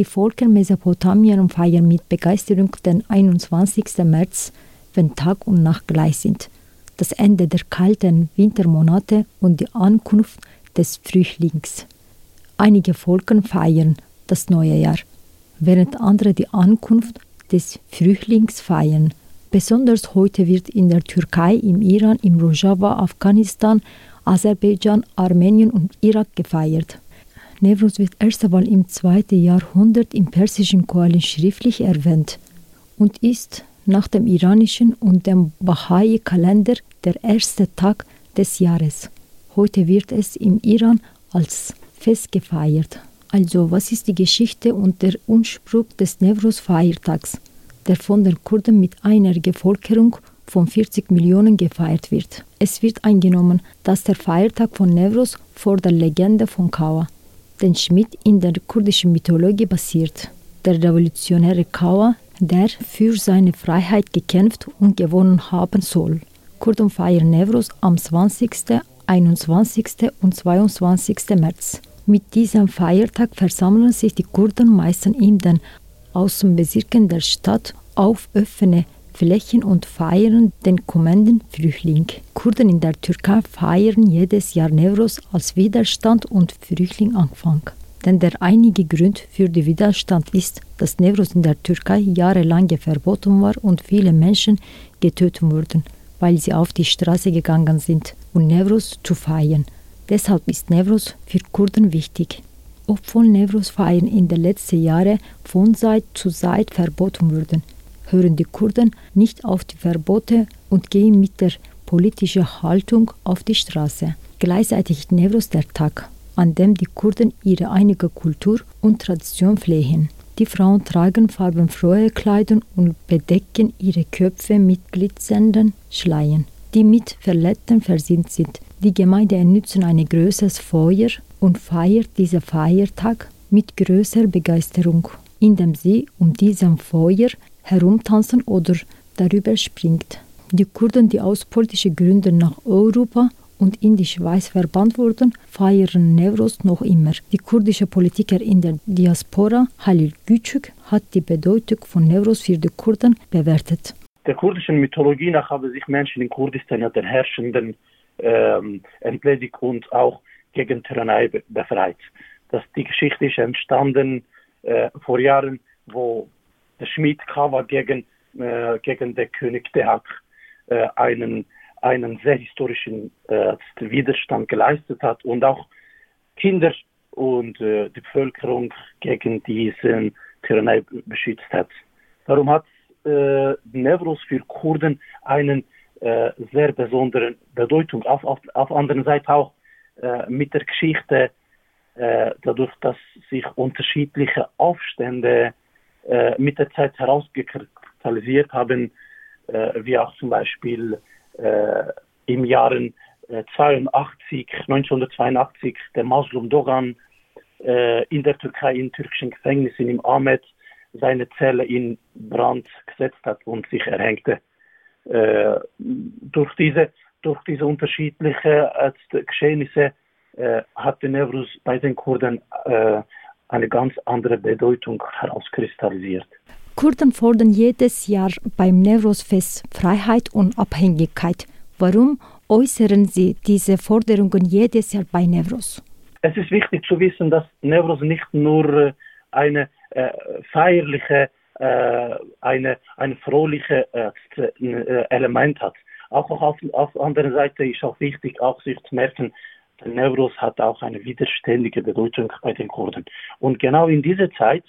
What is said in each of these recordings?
Die Völker Mesopotamien feiern mit Begeisterung den 21. März, wenn Tag und Nacht gleich sind, das Ende der kalten Wintermonate und die Ankunft des Frühlings. Einige Völker feiern das neue Jahr, während andere die Ankunft des Frühlings feiern. Besonders heute wird in der Türkei, im Iran, im Rojava, Afghanistan, Aserbaidschan, Armenien und Irak gefeiert. Nevruz wird erst einmal im zweiten Jahrhundert im persischen Koran schriftlich erwähnt und ist nach dem iranischen und dem Bahai-Kalender der erste Tag des Jahres. Heute wird es im Iran als Fest gefeiert. Also, was ist die Geschichte und der Ursprung des Nevruz-Feiertags, der von den Kurden mit einer Bevölkerung von 40 Millionen gefeiert wird? Es wird eingenommen, dass der Feiertag von Nevruz vor der Legende von Kawa, den Schmied in der kurdischen Mythologie basiert. Der revolutionäre Kawa, der für seine Freiheit gekämpft und gewonnen haben soll. Kurden feiern Nevruz am 20., 21. und 22. März. Mit diesem Feiertag versammeln sich die Kurden meistens in den Außenbezirken der Stadt auf offene Flächen und feiern den kommenden Frühling. Kurden in der Türkei feiern jedes Jahr Nevruz als Widerstand und Frühlinganfang. Denn der einige Grund für den Widerstand ist, dass Nevruz in der Türkei jahrelang verboten war und viele Menschen getötet wurden, weil sie auf die Straße gegangen sind, um Nevruz zu feiern. Deshalb ist Nevruz für Kurden wichtig. Obwohl Nevruz-Feiern in den letzten Jahren von Zeit zu Zeit verboten wurden, hören die Kurden nicht auf die Verbote und gehen mit der politischen Haltung auf die Straße. Gleichzeitig Nevruz der Tag, an dem die Kurden ihre einige Kultur und Tradition pflegen. Die Frauen tragen farbenfrohe Kleidung und bedecken ihre Köpfe mit glitzernden Schleien, die mit Verletzten versehen sind. Die Gemeinde nützen ein größeres Feuer und feiert diesen Feiertag mit größer Begeisterung, indem sie um diesen Feuer herumtanzen oder darüber springt. Die Kurden, die aus politischen Gründen nach Europa und in die Schweiz verbannt wurden, feiern Nevruz noch immer. Die kurdische Politiker in der Diaspora, Halil Güçük, hat die Bedeutung von Nevruz für die Kurden bewertet. Der kurdischen Mythologie nach haben sich Menschen in Kurdistan der herrschenden ähm, entledigt und auch gegen Tyrannei befreit. Das, die Geschichte ist entstanden äh, vor Jahren, wo der Schmied Kawa gegen, äh, gegen den König Deak äh, einen, einen sehr historischen äh, Widerstand geleistet hat und auch Kinder und äh, die Bevölkerung gegen diesen Tyrannei beschützt hat. Darum hat äh, Nevros für Kurden einen äh, sehr besonderen Bedeutung. Auf, auf, auf anderen Seite auch äh, mit der Geschichte, äh, dadurch, dass sich unterschiedliche Aufstände mit der Zeit herausgekristallisiert haben, äh, wie auch zum Beispiel äh, im Jahren 82, 1982 der Maslum Dogan in der Türkei in türkischen Gefängnissen im Ahmed seine Zelle in Brand gesetzt hat und sich erhängte. Äh, durch diese durch diese unterschiedlichen äh, Geschehnisse äh, hat der Nevruz bei den Kurden äh, eine ganz andere Bedeutung herauskristallisiert. Kurden fordern jedes Jahr beim Nevruz-Fest Freiheit und Abhängigkeit. Warum äußern sie diese Forderungen jedes Jahr bei Nevruz? Es ist wichtig zu wissen, dass Nevruz nicht nur äh, eine äh, feierliche, äh, eine, ein fröhliche äh, äh, Element hat. Auch auf, auf anderer Seite ist auch wichtig, auch sich zu merken, Nevruz hat auch eine widerständige Bedeutung bei den Kurden. Und genau in dieser Zeit,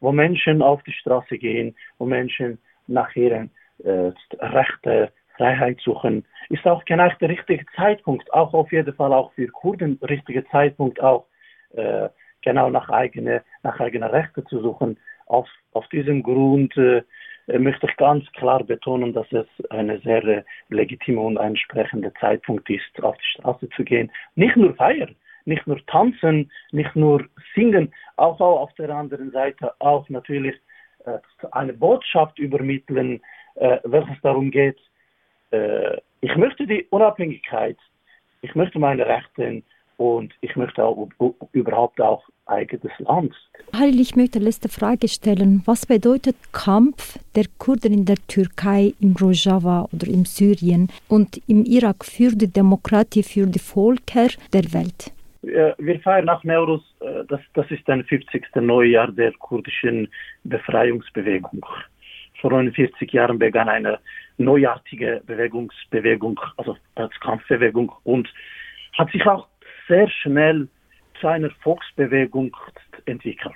wo Menschen auf die Straße gehen, wo Menschen nach ihren äh, Rechte, Freiheit suchen, ist auch genau der richtige Zeitpunkt, auch auf jeden Fall auch für Kurden richtige Zeitpunkt auch äh, genau nach eigene nach eigene Rechte zu suchen. Auf, auf diesem Grund äh, möchte ich ganz klar betonen, dass es eine sehr äh, legitime und entsprechende Zeitpunkt ist, auf die Straße zu gehen. Nicht nur feiern, nicht nur tanzen, nicht nur singen, auch, auf der anderen Seite auch natürlich äh, eine Botschaft übermitteln, äh, welches darum geht, äh, ich möchte die Unabhängigkeit, ich möchte meine Rechte und ich möchte auch überhaupt auch eigenes Land. Halil, ich möchte eine letzte Frage stellen. Was bedeutet Kampf der Kurden in der Türkei, im Rojava oder in Syrien und im Irak für die Demokratie, für die Völker der Welt? Wir feiern nach Neurus, äh, das, das ist ein 50. Neujahr der kurdischen Befreiungsbewegung. Vor 49 Jahren begann eine neuartige Bewegungsbewegung, also als Kampfbewegung und hat sich auch sehr schnell zu einer Volksbewegung entwickelt.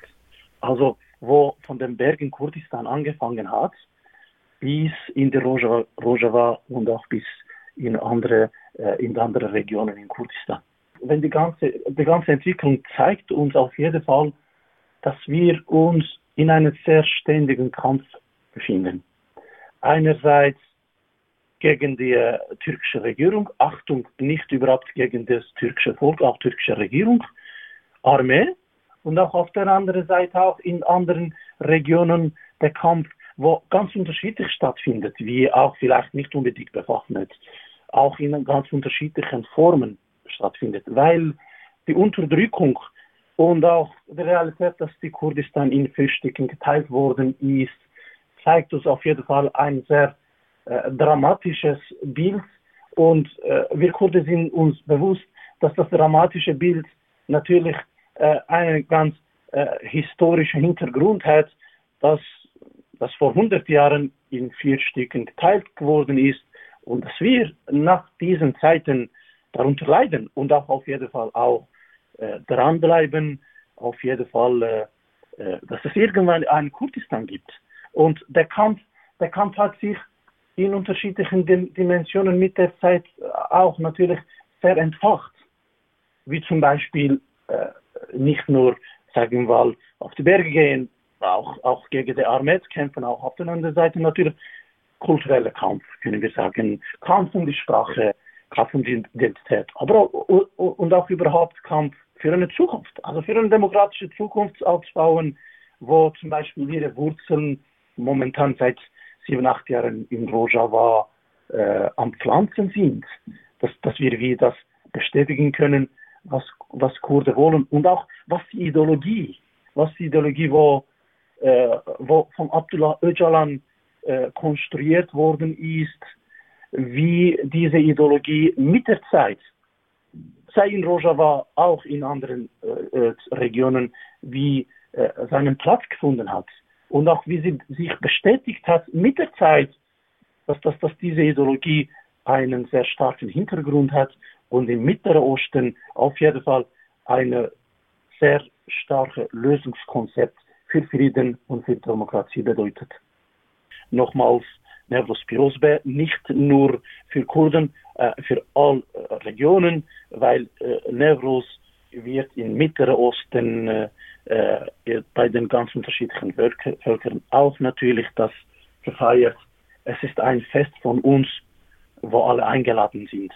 Also wo von den Bergen Kurdistan angefangen hat, bis in die Rojava, Rojava und auch bis in andere, äh, in andere Regionen in Kurdistan. Wenn die ganze, die ganze Entwicklung zeigt uns auf jeden Fall, dass wir uns in einem sehr ständigen Kampf befinden. Einerseits gegen die türkische Regierung, Achtung, nicht überhaupt gegen das türkische Volk, auch türkische Regierung, Armee. Und auch auf der anderen Seite auch in anderen Regionen der Kampf, wo ganz unterschiedlich stattfindet, wie auch vielleicht nicht unbedingt bewaffnet, auch in ganz unterschiedlichen Formen stattfindet, weil die Unterdrückung und auch die Realität, dass die Kurdistan in vier Stücken geteilt worden ist, zeigt uns auf jeden Fall ein sehr äh, dramatisches Bild und äh, wir Kurden sind uns bewusst, dass das dramatische Bild natürlich äh, einen ganz äh, historischen Hintergrund hat, dass das vor 100 Jahren in vier Stücken geteilt geworden ist und dass wir nach diesen Zeiten darunter leiden und auch auf jeden Fall auch äh, dranbleiben, auf jeden Fall, äh, dass es irgendwann einen Kurdistan gibt. Und der Kampf, der Kampf hat sich in unterschiedlichen Dimensionen mit der Zeit auch natürlich sehr entfacht. Wie zum Beispiel äh, nicht nur, sagen wir mal, auf die Berge gehen, auch, auch gegen die Armee kämpfen, auch auf der anderen Seite natürlich kultureller Kampf, können wir sagen, Kampf um die Sprache, Kampf um die Identität, aber und auch überhaupt Kampf für eine Zukunft, also für eine demokratische Zukunft aufzubauen, wo zum Beispiel ihre Wurzeln momentan seit sieben, acht Jahren in Rojava äh, am Pflanzen sind, dass, dass wir wie das bestätigen können, was, was Kurden wollen. Und auch was die Ideologie, was die Ideologie, wo, äh, wo von Abdullah Öcalan äh, konstruiert worden ist, wie diese Ideologie mit der Zeit, sei in Rojava, auch in anderen äh, äh Regionen, wie äh, seinen Platz gefunden hat und auch wie sie sich bestätigt hat mit der Zeit, dass, dass, dass diese Ideologie einen sehr starken Hintergrund hat und im Mittleren Osten auf jeden Fall ein sehr starkes Lösungskonzept für Frieden und für Demokratie bedeutet. Nochmals, Nevros Pirosbe, nicht nur für Kurden, äh, für alle äh, Regionen, weil äh, Nevros wird im Mittleren Osten äh, äh, bei den ganz unterschiedlichen Völkern auch natürlich das gefeiert. Es ist ein Fest von uns, wo alle eingeladen sind.